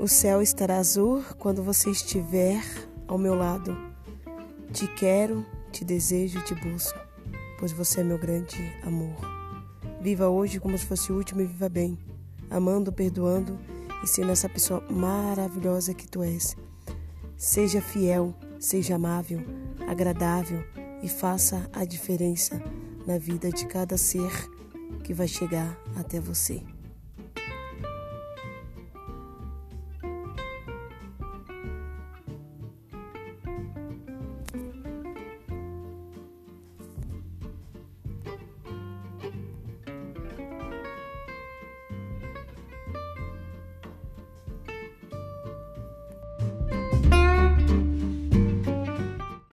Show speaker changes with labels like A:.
A: O céu estará azul quando você estiver ao meu lado. Te quero, te desejo, te busco, pois você é meu grande amor. Viva hoje como se fosse o último e viva bem, amando, perdoando e sendo essa pessoa maravilhosa que tu és. Seja fiel, seja amável, agradável e faça a diferença na vida de cada ser que vai chegar até você.